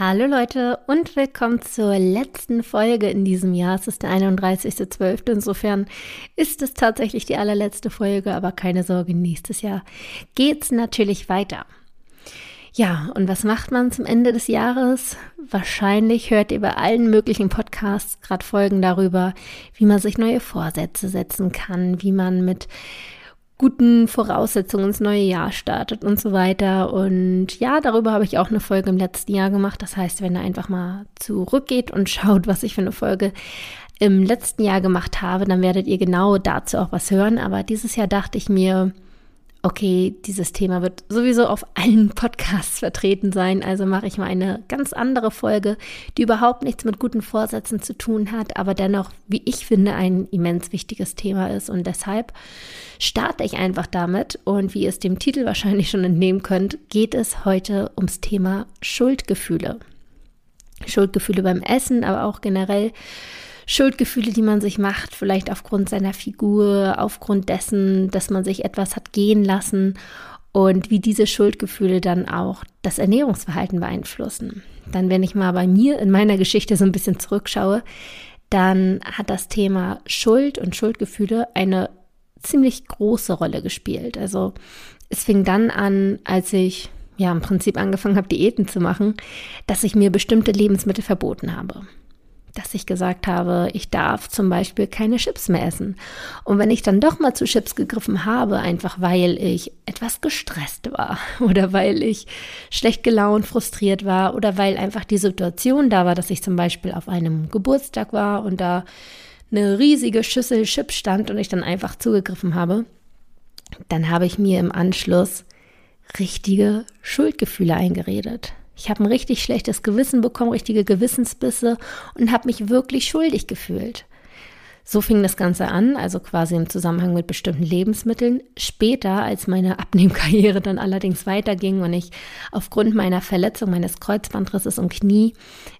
Hallo Leute und willkommen zur letzten Folge in diesem Jahr. Es ist der 31.12. Insofern ist es tatsächlich die allerletzte Folge, aber keine Sorge, nächstes Jahr geht's natürlich weiter. Ja, und was macht man zum Ende des Jahres? Wahrscheinlich hört ihr bei allen möglichen Podcasts gerade Folgen darüber, wie man sich neue Vorsätze setzen kann, wie man mit guten Voraussetzungen ins neue Jahr startet und so weiter. Und ja, darüber habe ich auch eine Folge im letzten Jahr gemacht. Das heißt, wenn ihr einfach mal zurückgeht und schaut, was ich für eine Folge im letzten Jahr gemacht habe, dann werdet ihr genau dazu auch was hören. Aber dieses Jahr dachte ich mir, okay, dieses Thema wird sowieso auf allen Podcasts vertreten sein, also mache ich mal eine ganz andere Folge, die überhaupt nichts mit guten Vorsätzen zu tun hat, aber dennoch, wie ich finde, ein immens wichtiges Thema ist und deshalb starte ich einfach damit und wie ihr es dem Titel wahrscheinlich schon entnehmen könnt, geht es heute ums Thema Schuldgefühle. Schuldgefühle beim Essen, aber auch generell Schuldgefühle, die man sich macht, vielleicht aufgrund seiner Figur, aufgrund dessen, dass man sich etwas hat gehen lassen und wie diese Schuldgefühle dann auch das Ernährungsverhalten beeinflussen. Dann, wenn ich mal bei mir in meiner Geschichte so ein bisschen zurückschaue, dann hat das Thema Schuld und Schuldgefühle eine ziemlich große Rolle gespielt. Also es fing dann an, als ich ja im Prinzip angefangen habe, Diäten zu machen, dass ich mir bestimmte Lebensmittel verboten habe dass ich gesagt habe, ich darf zum Beispiel keine Chips mehr essen. Und wenn ich dann doch mal zu Chips gegriffen habe, einfach weil ich etwas gestresst war oder weil ich schlecht gelaunt, frustriert war oder weil einfach die Situation da war, dass ich zum Beispiel auf einem Geburtstag war und da eine riesige Schüssel Chips stand und ich dann einfach zugegriffen habe, dann habe ich mir im Anschluss richtige Schuldgefühle eingeredet. Ich habe ein richtig schlechtes Gewissen bekommen, richtige Gewissensbisse und habe mich wirklich schuldig gefühlt. So fing das Ganze an, also quasi im Zusammenhang mit bestimmten Lebensmitteln. Später, als meine Abnehmkarriere dann allerdings weiterging und ich aufgrund meiner Verletzung meines Kreuzbandrisses und Knie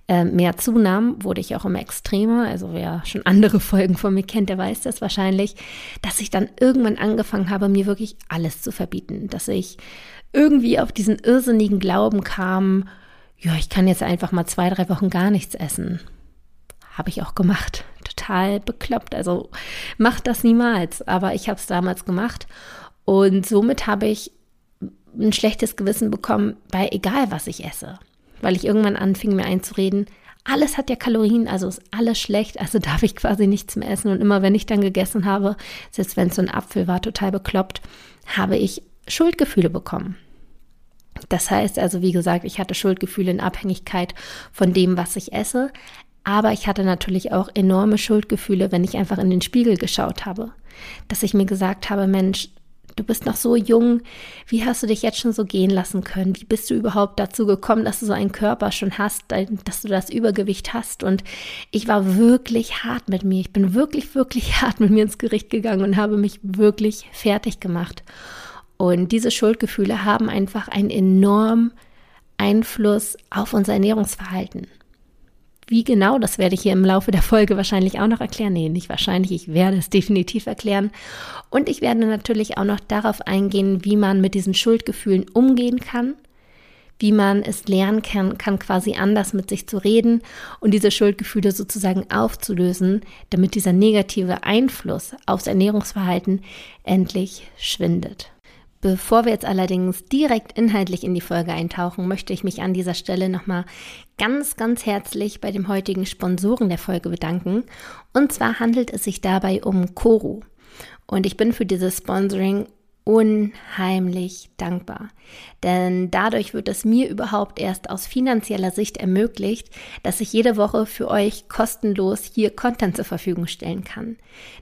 äh, mehr zunahm, wurde ich auch immer extremer. Also wer schon andere Folgen von mir kennt, der weiß das wahrscheinlich, dass ich dann irgendwann angefangen habe, mir wirklich alles zu verbieten, dass ich irgendwie auf diesen irrsinnigen Glauben kam, ja, ich kann jetzt einfach mal zwei, drei Wochen gar nichts essen. Habe ich auch gemacht. Total bekloppt. Also macht das niemals. Aber ich habe es damals gemacht. Und somit habe ich ein schlechtes Gewissen bekommen bei egal, was ich esse. Weil ich irgendwann anfing, mir einzureden, alles hat ja Kalorien, also ist alles schlecht, also darf ich quasi nichts mehr essen. Und immer wenn ich dann gegessen habe, selbst wenn es so ein Apfel war, total bekloppt, habe ich Schuldgefühle bekommen. Das heißt also, wie gesagt, ich hatte Schuldgefühle in Abhängigkeit von dem, was ich esse. Aber ich hatte natürlich auch enorme Schuldgefühle, wenn ich einfach in den Spiegel geschaut habe. Dass ich mir gesagt habe, Mensch, du bist noch so jung, wie hast du dich jetzt schon so gehen lassen können? Wie bist du überhaupt dazu gekommen, dass du so einen Körper schon hast, dass du das Übergewicht hast? Und ich war wirklich hart mit mir. Ich bin wirklich, wirklich hart mit mir ins Gericht gegangen und habe mich wirklich fertig gemacht. Und diese Schuldgefühle haben einfach einen enormen Einfluss auf unser Ernährungsverhalten. Wie genau, das werde ich hier im Laufe der Folge wahrscheinlich auch noch erklären. Nee, nicht wahrscheinlich, ich werde es definitiv erklären. Und ich werde natürlich auch noch darauf eingehen, wie man mit diesen Schuldgefühlen umgehen kann, wie man es lernen kann, kann quasi anders mit sich zu reden und diese Schuldgefühle sozusagen aufzulösen, damit dieser negative Einfluss aufs Ernährungsverhalten endlich schwindet. Bevor wir jetzt allerdings direkt inhaltlich in die Folge eintauchen, möchte ich mich an dieser Stelle nochmal ganz, ganz herzlich bei dem heutigen Sponsoren der Folge bedanken. Und zwar handelt es sich dabei um Koro. Und ich bin für dieses Sponsoring unheimlich dankbar. Denn dadurch wird es mir überhaupt erst aus finanzieller Sicht ermöglicht, dass ich jede Woche für euch kostenlos hier Content zur Verfügung stellen kann.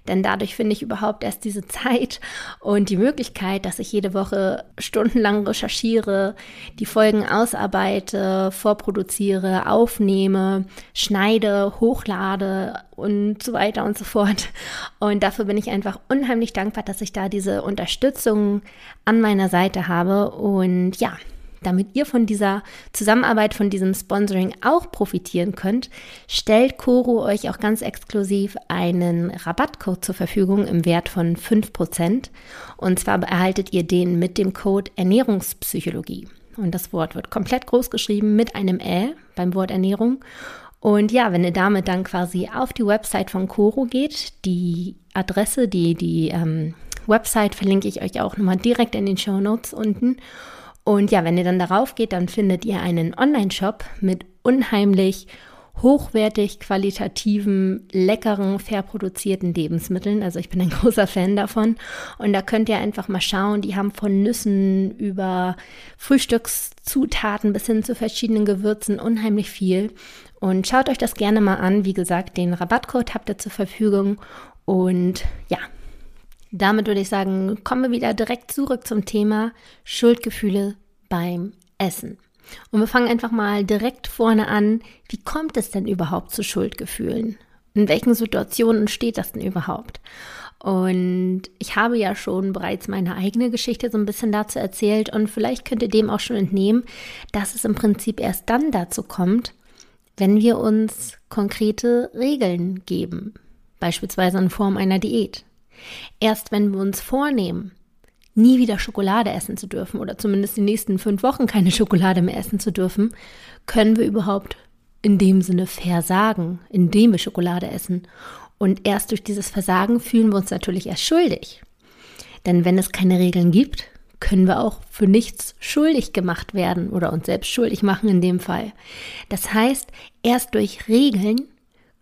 Denn dadurch finde ich überhaupt erst diese Zeit und die Möglichkeit, dass ich jede Woche stundenlang recherchiere, die Folgen ausarbeite, vorproduziere, aufnehme, schneide, hochlade und so weiter und so fort. Und dafür bin ich einfach unheimlich dankbar, dass ich da diese Unterstützung an meiner Seite habe. Und ja, damit ihr von dieser Zusammenarbeit, von diesem Sponsoring auch profitieren könnt, stellt Coro euch auch ganz exklusiv einen Rabattcode zur Verfügung im Wert von 5%. Und zwar erhaltet ihr den mit dem Code Ernährungspsychologie. Und das Wort wird komplett groß geschrieben mit einem Ä beim Wort Ernährung. Und ja, wenn ihr damit dann quasi auf die Website von Coro geht, die Adresse, die, die ähm, Website verlinke ich euch auch nochmal direkt in den Show Notes unten. Und ja, wenn ihr dann darauf geht, dann findet ihr einen Online-Shop mit unheimlich hochwertig, qualitativen, leckeren, fair produzierten Lebensmitteln. Also ich bin ein großer Fan davon. Und da könnt ihr einfach mal schauen. Die haben von Nüssen über Frühstückszutaten bis hin zu verschiedenen Gewürzen unheimlich viel. Und schaut euch das gerne mal an. Wie gesagt, den Rabattcode habt ihr zur Verfügung. Und ja, damit würde ich sagen, kommen wir wieder direkt zurück zum Thema Schuldgefühle beim Essen. Und wir fangen einfach mal direkt vorne an. Wie kommt es denn überhaupt zu Schuldgefühlen? In welchen Situationen steht das denn überhaupt? Und ich habe ja schon bereits meine eigene Geschichte so ein bisschen dazu erzählt und vielleicht könnt ihr dem auch schon entnehmen, dass es im Prinzip erst dann dazu kommt, wenn wir uns konkrete Regeln geben, beispielsweise in Form einer Diät. Erst wenn wir uns vornehmen, nie wieder Schokolade essen zu dürfen oder zumindest die nächsten fünf Wochen keine Schokolade mehr essen zu dürfen, können wir überhaupt in dem Sinne versagen, indem wir Schokolade essen. Und erst durch dieses Versagen fühlen wir uns natürlich erst schuldig. Denn wenn es keine Regeln gibt, können wir auch für nichts schuldig gemacht werden oder uns selbst schuldig machen in dem Fall. Das heißt, erst durch Regeln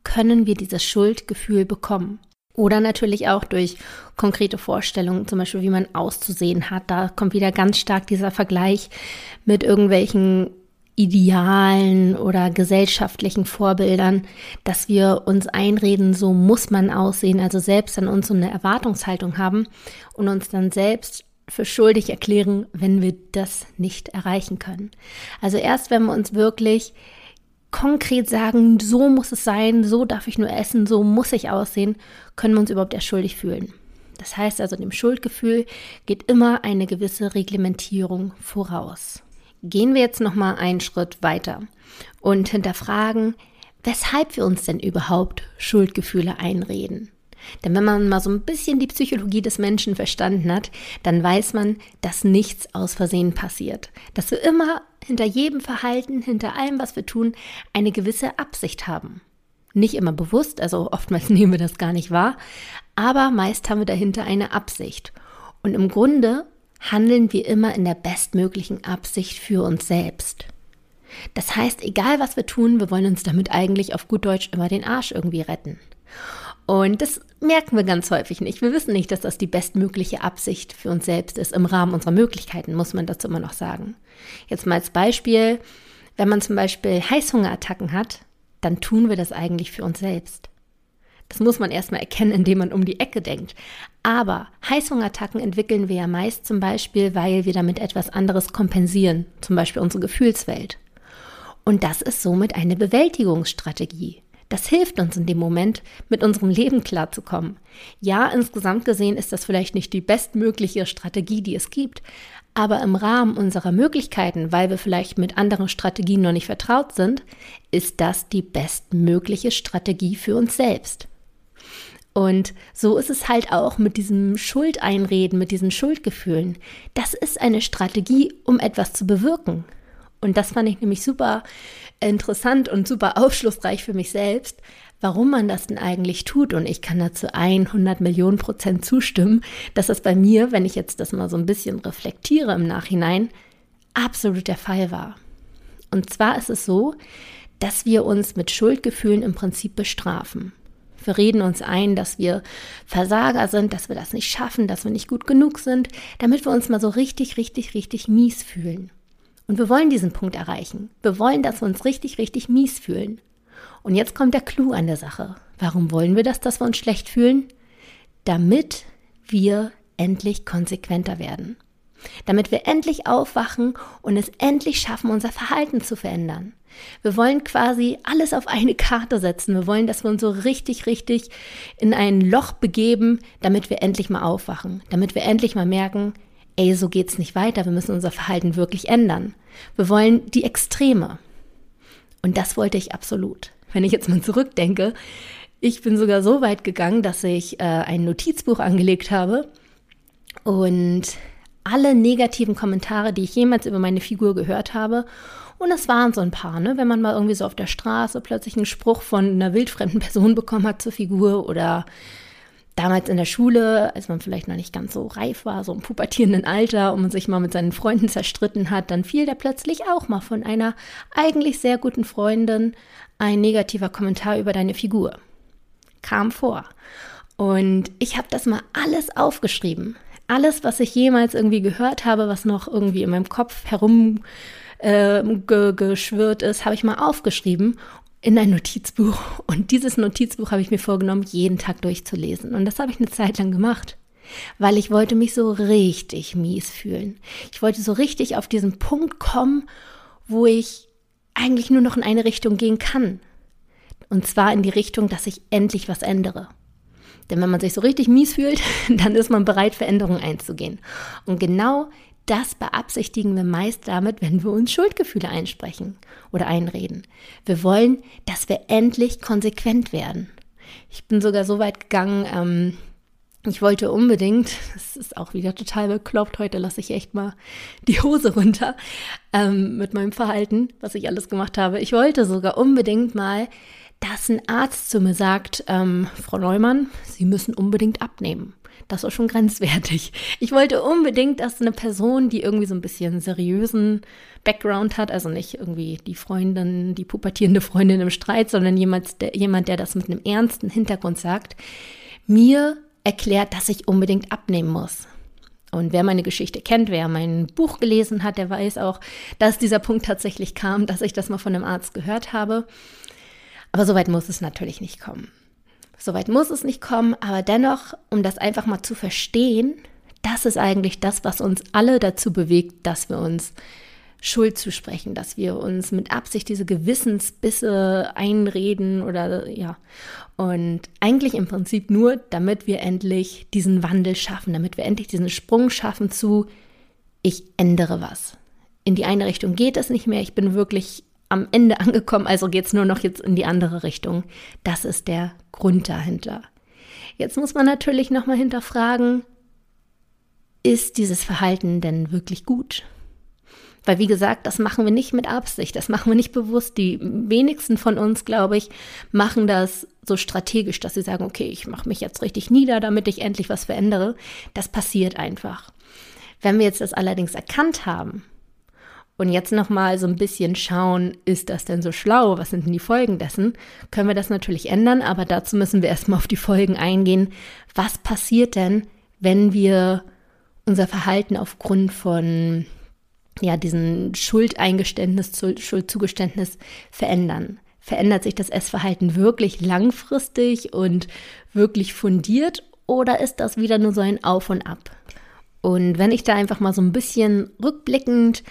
können wir dieses Schuldgefühl bekommen. Oder natürlich auch durch konkrete Vorstellungen, zum Beispiel wie man auszusehen hat. Da kommt wieder ganz stark dieser Vergleich mit irgendwelchen Idealen oder gesellschaftlichen Vorbildern, dass wir uns einreden, so muss man aussehen, also selbst an uns so eine Erwartungshaltung haben und uns dann selbst für schuldig erklären, wenn wir das nicht erreichen können. Also erst wenn wir uns wirklich konkret sagen, so muss es sein, so darf ich nur essen, so muss ich aussehen, können wir uns überhaupt erst schuldig fühlen. Das heißt also, dem Schuldgefühl geht immer eine gewisse Reglementierung voraus. Gehen wir jetzt noch mal einen Schritt weiter und hinterfragen, weshalb wir uns denn überhaupt Schuldgefühle einreden. Denn wenn man mal so ein bisschen die Psychologie des Menschen verstanden hat, dann weiß man, dass nichts aus Versehen passiert. Dass wir immer hinter jedem Verhalten, hinter allem, was wir tun, eine gewisse Absicht haben. Nicht immer bewusst, also oftmals nehmen wir das gar nicht wahr, aber meist haben wir dahinter eine Absicht. Und im Grunde handeln wir immer in der bestmöglichen Absicht für uns selbst. Das heißt, egal was wir tun, wir wollen uns damit eigentlich auf gut Deutsch immer den Arsch irgendwie retten. Und das merken wir ganz häufig nicht. Wir wissen nicht, dass das die bestmögliche Absicht für uns selbst ist. Im Rahmen unserer Möglichkeiten, muss man dazu immer noch sagen. Jetzt mal als Beispiel, wenn man zum Beispiel Heißhungerattacken hat, dann tun wir das eigentlich für uns selbst. Das muss man erstmal erkennen, indem man um die Ecke denkt. Aber Heißhungerattacken entwickeln wir ja meist zum Beispiel, weil wir damit etwas anderes kompensieren, zum Beispiel unsere Gefühlswelt. Und das ist somit eine Bewältigungsstrategie. Das hilft uns in dem Moment, mit unserem Leben klarzukommen. Ja, insgesamt gesehen ist das vielleicht nicht die bestmögliche Strategie, die es gibt, aber im Rahmen unserer Möglichkeiten, weil wir vielleicht mit anderen Strategien noch nicht vertraut sind, ist das die bestmögliche Strategie für uns selbst. Und so ist es halt auch mit diesem Schuldeinreden, mit diesen Schuldgefühlen. Das ist eine Strategie, um etwas zu bewirken. Und das fand ich nämlich super interessant und super aufschlussreich für mich selbst, warum man das denn eigentlich tut. Und ich kann dazu 100 Millionen Prozent zustimmen, dass das bei mir, wenn ich jetzt das mal so ein bisschen reflektiere im Nachhinein, absolut der Fall war. Und zwar ist es so, dass wir uns mit Schuldgefühlen im Prinzip bestrafen. Wir reden uns ein, dass wir Versager sind, dass wir das nicht schaffen, dass wir nicht gut genug sind, damit wir uns mal so richtig, richtig, richtig mies fühlen. Und wir wollen diesen Punkt erreichen. Wir wollen, dass wir uns richtig, richtig mies fühlen. Und jetzt kommt der Clou an der Sache. Warum wollen wir das, dass wir uns schlecht fühlen? Damit wir endlich konsequenter werden. Damit wir endlich aufwachen und es endlich schaffen, unser Verhalten zu verändern. Wir wollen quasi alles auf eine Karte setzen. Wir wollen, dass wir uns so richtig, richtig in ein Loch begeben, damit wir endlich mal aufwachen. Damit wir endlich mal merken, ey, so geht's nicht weiter, wir müssen unser Verhalten wirklich ändern. Wir wollen die Extreme. Und das wollte ich absolut. Wenn ich jetzt mal zurückdenke, ich bin sogar so weit gegangen, dass ich äh, ein Notizbuch angelegt habe und alle negativen Kommentare, die ich jemals über meine Figur gehört habe. Und es waren so ein paar, ne? Wenn man mal irgendwie so auf der Straße plötzlich einen Spruch von einer wildfremden Person bekommen hat zur Figur oder damals in der Schule, als man vielleicht noch nicht ganz so reif war, so im pubertierenden Alter und man sich mal mit seinen Freunden zerstritten hat, dann fiel da plötzlich auch mal von einer eigentlich sehr guten Freundin ein negativer Kommentar über deine Figur. Kam vor. Und ich habe das mal alles aufgeschrieben. Alles, was ich jemals irgendwie gehört habe, was noch irgendwie in meinem Kopf herumgeschwirrt äh, ist, habe ich mal aufgeschrieben in ein Notizbuch. Und dieses Notizbuch habe ich mir vorgenommen, jeden Tag durchzulesen. Und das habe ich eine Zeit lang gemacht, weil ich wollte mich so richtig mies fühlen. Ich wollte so richtig auf diesen Punkt kommen, wo ich eigentlich nur noch in eine Richtung gehen kann. Und zwar in die Richtung, dass ich endlich was ändere. Denn wenn man sich so richtig mies fühlt, dann ist man bereit, Veränderungen einzugehen. Und genau das beabsichtigen wir meist damit, wenn wir uns Schuldgefühle einsprechen oder einreden. Wir wollen, dass wir endlich konsequent werden. Ich bin sogar so weit gegangen, ähm, ich wollte unbedingt, das ist auch wieder total bekloppt, heute lasse ich echt mal die Hose runter ähm, mit meinem Verhalten, was ich alles gemacht habe. Ich wollte sogar unbedingt mal, dass ein Arzt zu mir sagt, ähm, Frau Neumann, Sie müssen unbedingt abnehmen. Das war schon grenzwertig. Ich wollte unbedingt, dass eine Person, die irgendwie so ein bisschen seriösen Background hat, also nicht irgendwie die Freundin, die pubertierende Freundin im Streit, sondern jemand, der, jemand, der das mit einem ernsten Hintergrund sagt, mir erklärt, dass ich unbedingt abnehmen muss. Und wer meine Geschichte kennt, wer mein Buch gelesen hat, der weiß auch, dass dieser Punkt tatsächlich kam, dass ich das mal von einem Arzt gehört habe. Aber soweit muss es natürlich nicht kommen. Soweit muss es nicht kommen, aber dennoch, um das einfach mal zu verstehen, das ist eigentlich das, was uns alle dazu bewegt, dass wir uns Schuld zusprechen, dass wir uns mit Absicht diese Gewissensbisse einreden oder ja. Und eigentlich im Prinzip nur, damit wir endlich diesen Wandel schaffen, damit wir endlich diesen Sprung schaffen zu, ich ändere was. In die eine Richtung geht es nicht mehr, ich bin wirklich am Ende angekommen, also geht es nur noch jetzt in die andere Richtung. Das ist der Grund dahinter. Jetzt muss man natürlich nochmal hinterfragen, ist dieses Verhalten denn wirklich gut? Weil, wie gesagt, das machen wir nicht mit Absicht, das machen wir nicht bewusst. Die wenigsten von uns, glaube ich, machen das so strategisch, dass sie sagen, okay, ich mache mich jetzt richtig nieder, damit ich endlich was verändere. Das passiert einfach. Wenn wir jetzt das allerdings erkannt haben und jetzt nochmal so ein bisschen schauen, ist das denn so schlau? Was sind denn die Folgen dessen? Können wir das natürlich ändern, aber dazu müssen wir erstmal auf die Folgen eingehen. Was passiert denn, wenn wir unser Verhalten aufgrund von ja, diesen Schuldeingeständnis, Schuldzugeständnis verändern? Verändert sich das Essverhalten wirklich langfristig und wirklich fundiert oder ist das wieder nur so ein Auf und Ab? Und wenn ich da einfach mal so ein bisschen rückblickend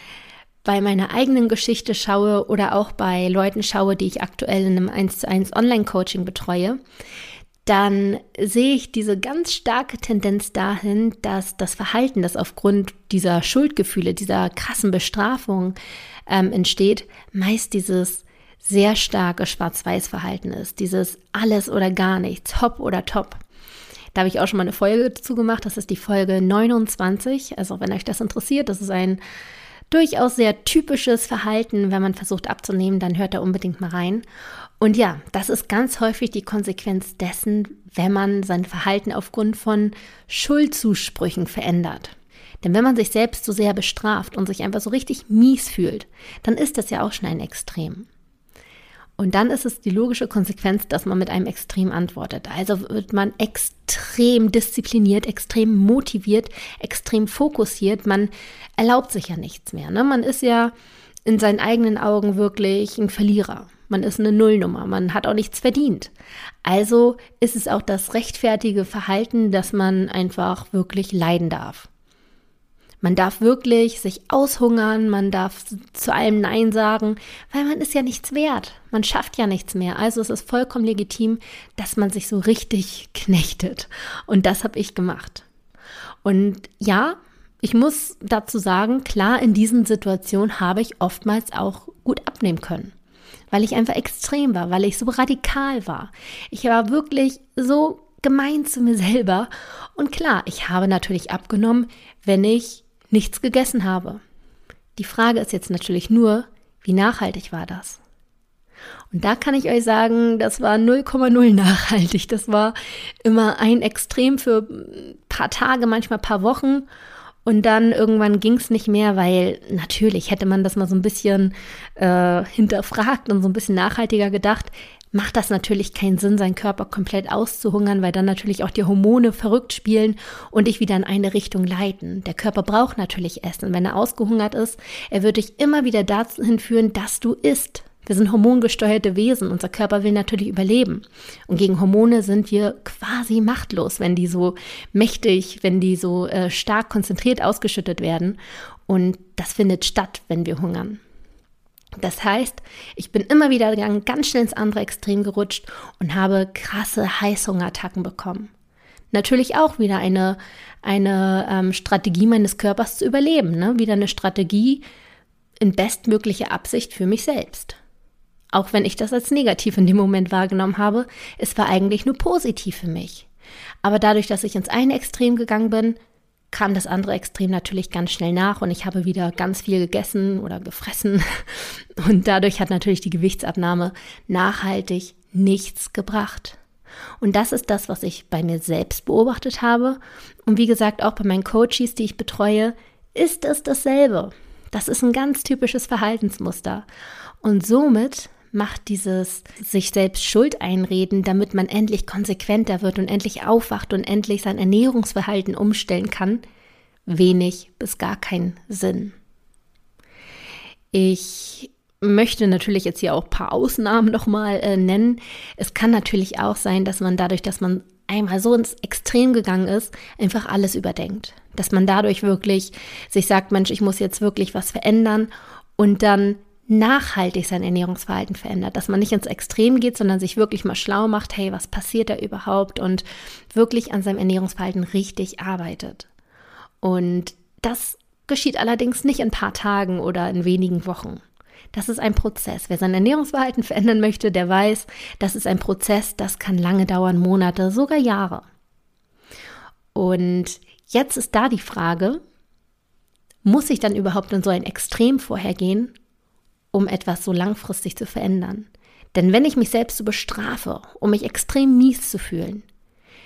bei meiner eigenen Geschichte schaue oder auch bei Leuten schaue, die ich aktuell in einem 1 zu 1 Online-Coaching betreue, dann sehe ich diese ganz starke Tendenz dahin, dass das Verhalten, das aufgrund dieser Schuldgefühle, dieser krassen Bestrafung ähm, entsteht, meist dieses sehr starke Schwarz-Weiß-Verhalten ist. Dieses alles oder gar nichts, hopp oder top. Da habe ich auch schon mal eine Folge dazu gemacht. Das ist die Folge 29. Also wenn euch das interessiert, das ist ein durchaus sehr typisches Verhalten. Wenn man versucht abzunehmen, dann hört da unbedingt mal rein. Und ja, das ist ganz häufig die Konsequenz dessen, wenn man sein Verhalten aufgrund von Schuldzusprüchen verändert. Denn wenn man sich selbst so sehr bestraft und sich einfach so richtig mies fühlt, dann ist das ja auch schon ein Extrem. Und dann ist es die logische Konsequenz, dass man mit einem Extrem antwortet. Also wird man extrem diszipliniert, extrem motiviert, extrem fokussiert. Man erlaubt sich ja nichts mehr. Ne? Man ist ja in seinen eigenen Augen wirklich ein Verlierer. Man ist eine Nullnummer. Man hat auch nichts verdient. Also ist es auch das rechtfertige Verhalten, dass man einfach wirklich leiden darf. Man darf wirklich sich aushungern, man darf zu allem Nein sagen, weil man ist ja nichts wert. Man schafft ja nichts mehr. Also es ist vollkommen legitim, dass man sich so richtig knechtet. Und das habe ich gemacht. Und ja, ich muss dazu sagen, klar, in diesen Situationen habe ich oftmals auch gut abnehmen können. Weil ich einfach extrem war, weil ich so radikal war. Ich war wirklich so gemein zu mir selber. Und klar, ich habe natürlich abgenommen, wenn ich nichts gegessen habe. Die Frage ist jetzt natürlich nur, wie nachhaltig war das? Und da kann ich euch sagen, das war 0,0 nachhaltig. Das war immer ein Extrem für ein paar Tage, manchmal ein paar Wochen. Und dann irgendwann ging es nicht mehr, weil natürlich hätte man das mal so ein bisschen äh, hinterfragt und so ein bisschen nachhaltiger gedacht, macht das natürlich keinen Sinn, seinen Körper komplett auszuhungern, weil dann natürlich auch die Hormone verrückt spielen und dich wieder in eine Richtung leiten. Der Körper braucht natürlich Essen. Wenn er ausgehungert ist, er wird dich immer wieder dahin führen, dass du isst. Wir sind hormongesteuerte Wesen. Unser Körper will natürlich überleben. Und gegen Hormone sind wir quasi machtlos, wenn die so mächtig, wenn die so äh, stark konzentriert ausgeschüttet werden. Und das findet statt, wenn wir hungern. Das heißt, ich bin immer wieder ganz schnell ins andere Extrem gerutscht und habe krasse Heißhungerattacken bekommen. Natürlich auch wieder eine, eine ähm, Strategie meines Körpers zu überleben. Ne? Wieder eine Strategie in bestmöglicher Absicht für mich selbst. Auch wenn ich das als negativ in dem Moment wahrgenommen habe, es war eigentlich nur positiv für mich. Aber dadurch, dass ich ins eine Extrem gegangen bin, kam das andere Extrem natürlich ganz schnell nach und ich habe wieder ganz viel gegessen oder gefressen. Und dadurch hat natürlich die Gewichtsabnahme nachhaltig nichts gebracht. Und das ist das, was ich bei mir selbst beobachtet habe. Und wie gesagt, auch bei meinen Coaches, die ich betreue, ist es dasselbe. Das ist ein ganz typisches Verhaltensmuster. Und somit macht dieses sich selbst Schuld einreden, damit man endlich konsequenter wird und endlich aufwacht und endlich sein Ernährungsverhalten umstellen kann, wenig bis gar keinen Sinn. Ich möchte natürlich jetzt hier auch ein paar Ausnahmen nochmal äh, nennen. Es kann natürlich auch sein, dass man dadurch, dass man einmal so ins Extrem gegangen ist, einfach alles überdenkt. Dass man dadurch wirklich sich sagt, Mensch, ich muss jetzt wirklich was verändern und dann nachhaltig sein Ernährungsverhalten verändert, dass man nicht ins Extrem geht, sondern sich wirklich mal schlau macht, hey, was passiert da überhaupt und wirklich an seinem Ernährungsverhalten richtig arbeitet. Und das geschieht allerdings nicht in ein paar Tagen oder in wenigen Wochen. Das ist ein Prozess. Wer sein Ernährungsverhalten verändern möchte, der weiß, das ist ein Prozess, das kann lange dauern, Monate, sogar Jahre. Und jetzt ist da die Frage, muss ich dann überhaupt in so ein Extrem vorhergehen um etwas so langfristig zu verändern. Denn wenn ich mich selbst so bestrafe, um mich extrem mies zu fühlen,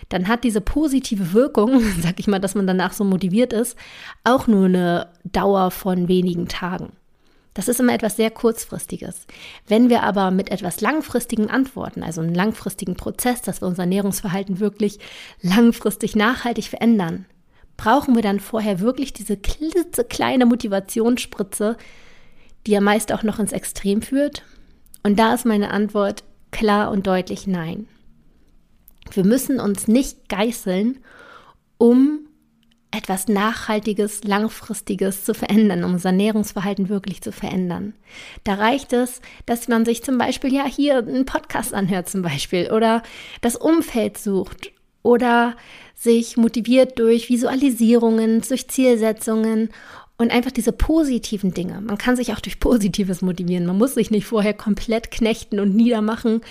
dann hat diese positive Wirkung, sag ich mal, dass man danach so motiviert ist, auch nur eine Dauer von wenigen Tagen. Das ist immer etwas sehr kurzfristiges. Wenn wir aber mit etwas langfristigen Antworten, also einem langfristigen Prozess, dass wir unser Ernährungsverhalten wirklich langfristig nachhaltig verändern, brauchen wir dann vorher wirklich diese klitzekleine Motivationsspritze, die ja meist auch noch ins Extrem führt? Und da ist meine Antwort klar und deutlich nein. Wir müssen uns nicht geißeln, um etwas Nachhaltiges, Langfristiges zu verändern, um unser Ernährungsverhalten wirklich zu verändern. Da reicht es, dass man sich zum Beispiel ja hier einen Podcast anhört zum Beispiel oder das Umfeld sucht oder sich motiviert durch Visualisierungen, durch Zielsetzungen und einfach diese positiven Dinge. Man kann sich auch durch Positives motivieren. Man muss sich nicht vorher komplett knechten und niedermachen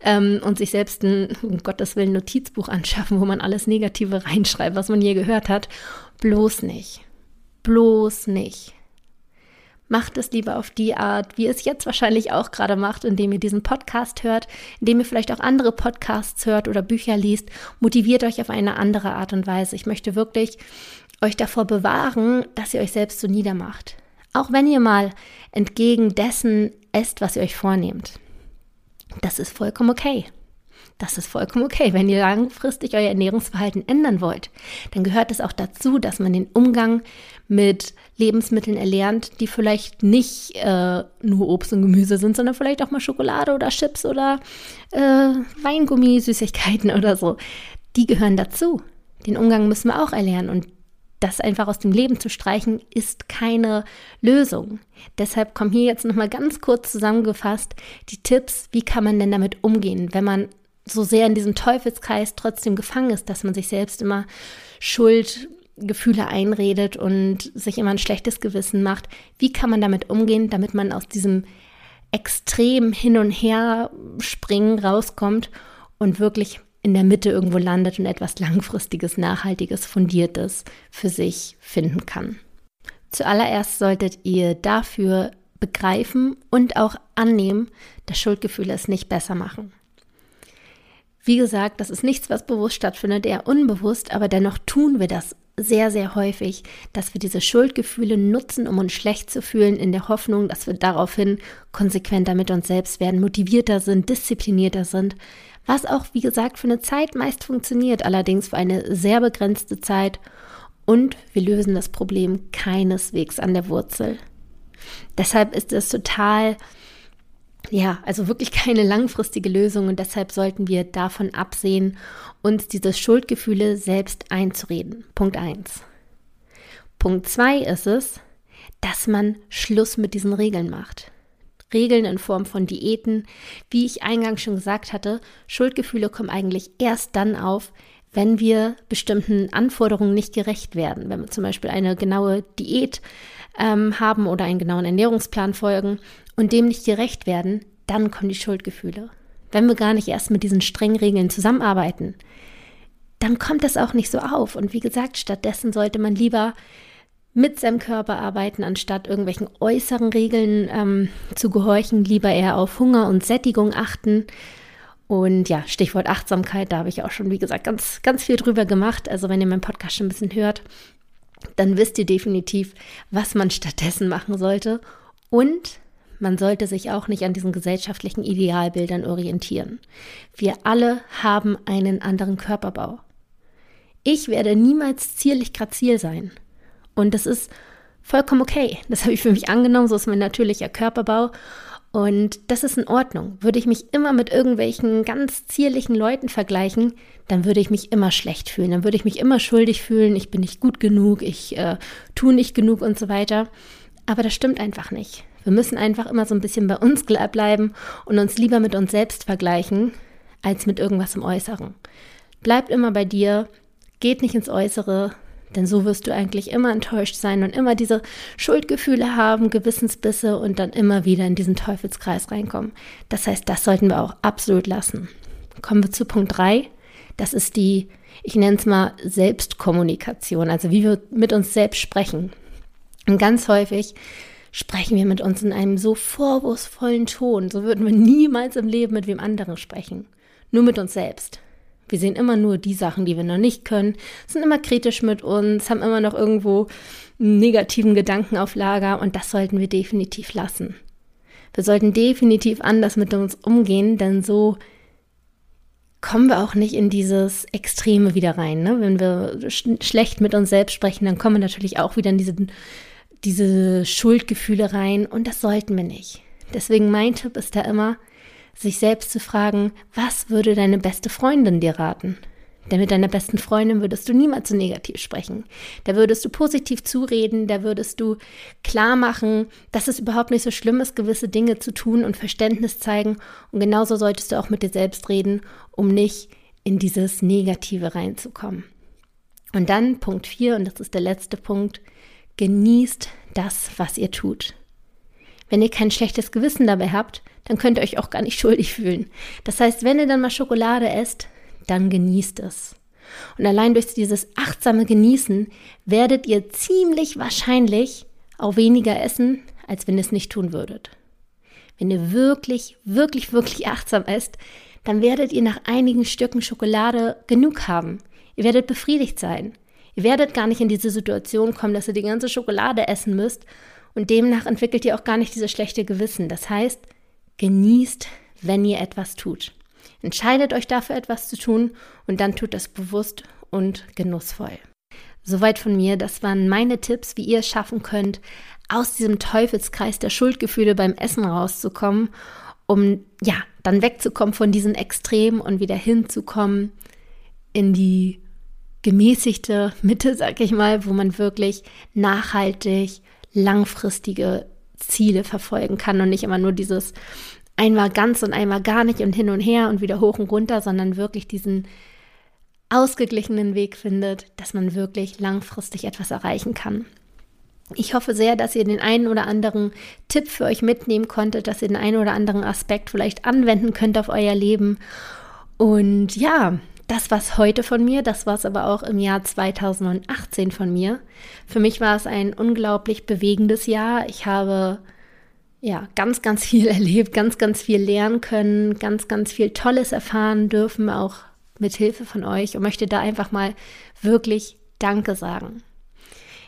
ähm, und sich selbst ein, um Gottes Willen, Notizbuch anschaffen, wo man alles Negative reinschreibt, was man je gehört hat. Bloß nicht. Bloß nicht. Macht es lieber auf die Art, wie es jetzt wahrscheinlich auch gerade macht, indem ihr diesen Podcast hört, indem ihr vielleicht auch andere Podcasts hört oder Bücher liest. Motiviert euch auf eine andere Art und Weise. Ich möchte wirklich euch davor bewahren, dass ihr euch selbst so niedermacht. Auch wenn ihr mal entgegen dessen esst, was ihr euch vornehmt. Das ist vollkommen okay. Das ist vollkommen okay. Wenn ihr langfristig euer Ernährungsverhalten ändern wollt, dann gehört es auch dazu, dass man den Umgang mit Lebensmitteln erlernt, die vielleicht nicht äh, nur Obst und Gemüse sind, sondern vielleicht auch mal Schokolade oder Chips oder äh, Weingummi, Süßigkeiten oder so. Die gehören dazu. Den Umgang müssen wir auch erlernen und das einfach aus dem Leben zu streichen, ist keine Lösung. Deshalb kommen hier jetzt nochmal ganz kurz zusammengefasst die Tipps, wie kann man denn damit umgehen, wenn man so sehr in diesem Teufelskreis trotzdem gefangen ist, dass man sich selbst immer Schuldgefühle einredet und sich immer ein schlechtes Gewissen macht. Wie kann man damit umgehen, damit man aus diesem extrem hin und her springen rauskommt und wirklich in der Mitte irgendwo landet und etwas Langfristiges, Nachhaltiges, Fundiertes für sich finden kann. Zuallererst solltet ihr dafür begreifen und auch annehmen, dass Schuldgefühle es nicht besser machen. Wie gesagt, das ist nichts, was bewusst stattfindet, eher unbewusst, aber dennoch tun wir das sehr, sehr häufig, dass wir diese Schuldgefühle nutzen, um uns schlecht zu fühlen, in der Hoffnung, dass wir daraufhin konsequenter mit uns selbst werden, motivierter sind, disziplinierter sind, was auch, wie gesagt, für eine Zeit meist funktioniert, allerdings für eine sehr begrenzte Zeit und wir lösen das Problem keineswegs an der Wurzel. Deshalb ist es total ja, also wirklich keine langfristige Lösung und deshalb sollten wir davon absehen, uns diese Schuldgefühle selbst einzureden. Punkt 1. Punkt 2 ist es, dass man Schluss mit diesen Regeln macht. Regeln in Form von Diäten. Wie ich eingangs schon gesagt hatte, Schuldgefühle kommen eigentlich erst dann auf, wenn wir bestimmten Anforderungen nicht gerecht werden. Wenn wir zum Beispiel eine genaue Diät ähm, haben oder einen genauen Ernährungsplan folgen und dem nicht gerecht werden, dann kommen die Schuldgefühle. Wenn wir gar nicht erst mit diesen strengen Regeln zusammenarbeiten, dann kommt das auch nicht so auf. Und wie gesagt, stattdessen sollte man lieber mit seinem Körper arbeiten, anstatt irgendwelchen äußeren Regeln ähm, zu gehorchen, lieber eher auf Hunger und Sättigung achten. Und ja, Stichwort Achtsamkeit, da habe ich auch schon, wie gesagt, ganz, ganz viel drüber gemacht. Also wenn ihr meinen Podcast schon ein bisschen hört, dann wisst ihr definitiv, was man stattdessen machen sollte. Und man sollte sich auch nicht an diesen gesellschaftlichen Idealbildern orientieren. Wir alle haben einen anderen Körperbau. Ich werde niemals zierlich grazil sein. Und das ist vollkommen okay. Das habe ich für mich angenommen, so ist mein natürlicher Körperbau. Und das ist in Ordnung. Würde ich mich immer mit irgendwelchen ganz zierlichen Leuten vergleichen, dann würde ich mich immer schlecht fühlen. Dann würde ich mich immer schuldig fühlen, ich bin nicht gut genug, ich äh, tue nicht genug und so weiter. Aber das stimmt einfach nicht. Wir müssen einfach immer so ein bisschen bei uns bleiben und uns lieber mit uns selbst vergleichen, als mit irgendwas im Äußeren. Bleibt immer bei dir, geht nicht ins Äußere, denn so wirst du eigentlich immer enttäuscht sein und immer diese Schuldgefühle haben, Gewissensbisse und dann immer wieder in diesen Teufelskreis reinkommen. Das heißt, das sollten wir auch absolut lassen. Kommen wir zu Punkt 3. Das ist die, ich nenne es mal Selbstkommunikation, also wie wir mit uns selbst sprechen. Und ganz häufig sprechen wir mit uns in einem so vorwurfsvollen Ton. So würden wir niemals im Leben mit wem anderen sprechen. Nur mit uns selbst. Wir sehen immer nur die Sachen, die wir noch nicht können, sind immer kritisch mit uns, haben immer noch irgendwo einen negativen Gedanken auf Lager und das sollten wir definitiv lassen. Wir sollten definitiv anders mit uns umgehen, denn so kommen wir auch nicht in dieses Extreme wieder rein. Ne? Wenn wir sch schlecht mit uns selbst sprechen, dann kommen wir natürlich auch wieder in diesen diese Schuldgefühle rein und das sollten wir nicht. Deswegen mein Tipp ist da immer, sich selbst zu fragen, was würde deine beste Freundin dir raten? Denn mit deiner besten Freundin würdest du niemals so negativ sprechen. Da würdest du positiv zureden, da würdest du klar machen, dass es überhaupt nicht so schlimm ist, gewisse Dinge zu tun und Verständnis zeigen. Und genauso solltest du auch mit dir selbst reden, um nicht in dieses Negative reinzukommen. Und dann Punkt 4, und das ist der letzte Punkt, genießt das, was ihr tut. Wenn ihr kein schlechtes Gewissen dabei habt, dann könnt ihr euch auch gar nicht schuldig fühlen. Das heißt, wenn ihr dann mal Schokolade esst, dann genießt es. Und allein durch dieses achtsame Genießen werdet ihr ziemlich wahrscheinlich auch weniger essen, als wenn ihr es nicht tun würdet. Wenn ihr wirklich, wirklich, wirklich achtsam esst, dann werdet ihr nach einigen Stücken Schokolade genug haben. Ihr werdet befriedigt sein. Ihr werdet gar nicht in diese Situation kommen, dass ihr die ganze Schokolade essen müsst und demnach entwickelt ihr auch gar nicht dieses schlechte Gewissen. Das heißt, genießt, wenn ihr etwas tut. Entscheidet euch dafür etwas zu tun und dann tut das bewusst und genussvoll. Soweit von mir, das waren meine Tipps, wie ihr es schaffen könnt, aus diesem Teufelskreis der Schuldgefühle beim Essen rauszukommen, um ja, dann wegzukommen von diesen Extremen und wieder hinzukommen in die gemäßigte Mitte, sag ich mal, wo man wirklich nachhaltig langfristige Ziele verfolgen kann und nicht immer nur dieses einmal ganz und einmal gar nicht und hin und her und wieder hoch und runter, sondern wirklich diesen ausgeglichenen Weg findet, dass man wirklich langfristig etwas erreichen kann. Ich hoffe sehr, dass ihr den einen oder anderen Tipp für euch mitnehmen konntet, dass ihr den einen oder anderen Aspekt vielleicht anwenden könnt auf euer Leben. Und ja, das war's heute von mir, das war's aber auch im Jahr 2018 von mir. Für mich war es ein unglaublich bewegendes Jahr. Ich habe ja ganz, ganz viel erlebt, ganz, ganz viel lernen können, ganz, ganz viel Tolles erfahren dürfen, auch mit Hilfe von euch und möchte da einfach mal wirklich Danke sagen.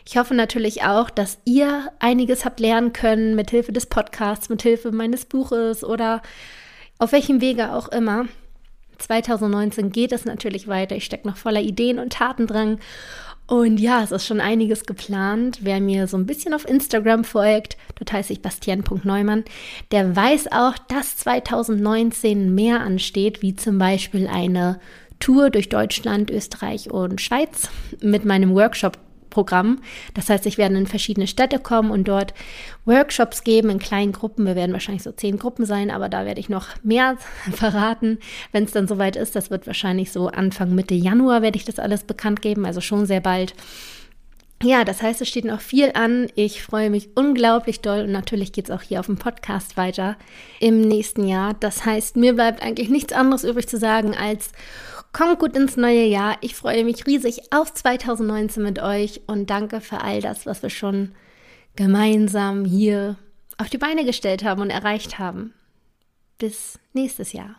Ich hoffe natürlich auch, dass ihr einiges habt lernen können mit Hilfe des Podcasts, mit Hilfe meines Buches oder auf welchem Wege auch immer. 2019 geht es natürlich weiter. Ich stecke noch voller Ideen und Tatendrang. Und ja, es ist schon einiges geplant. Wer mir so ein bisschen auf Instagram folgt, dort heiße ich Bastian.neumann, der weiß auch, dass 2019 mehr ansteht, wie zum Beispiel eine Tour durch Deutschland, Österreich und Schweiz mit meinem Workshop Programm. Das heißt, ich werde in verschiedene Städte kommen und dort Workshops geben in kleinen Gruppen. Wir werden wahrscheinlich so zehn Gruppen sein, aber da werde ich noch mehr verraten, wenn es dann soweit ist. Das wird wahrscheinlich so Anfang Mitte Januar werde ich das alles bekannt geben, also schon sehr bald. Ja, das heißt, es steht noch viel an. Ich freue mich unglaublich doll und natürlich geht es auch hier auf dem Podcast weiter im nächsten Jahr. Das heißt, mir bleibt eigentlich nichts anderes übrig zu sagen als Kommt gut ins neue Jahr. Ich freue mich riesig auf 2019 mit euch und danke für all das, was wir schon gemeinsam hier auf die Beine gestellt haben und erreicht haben. Bis nächstes Jahr.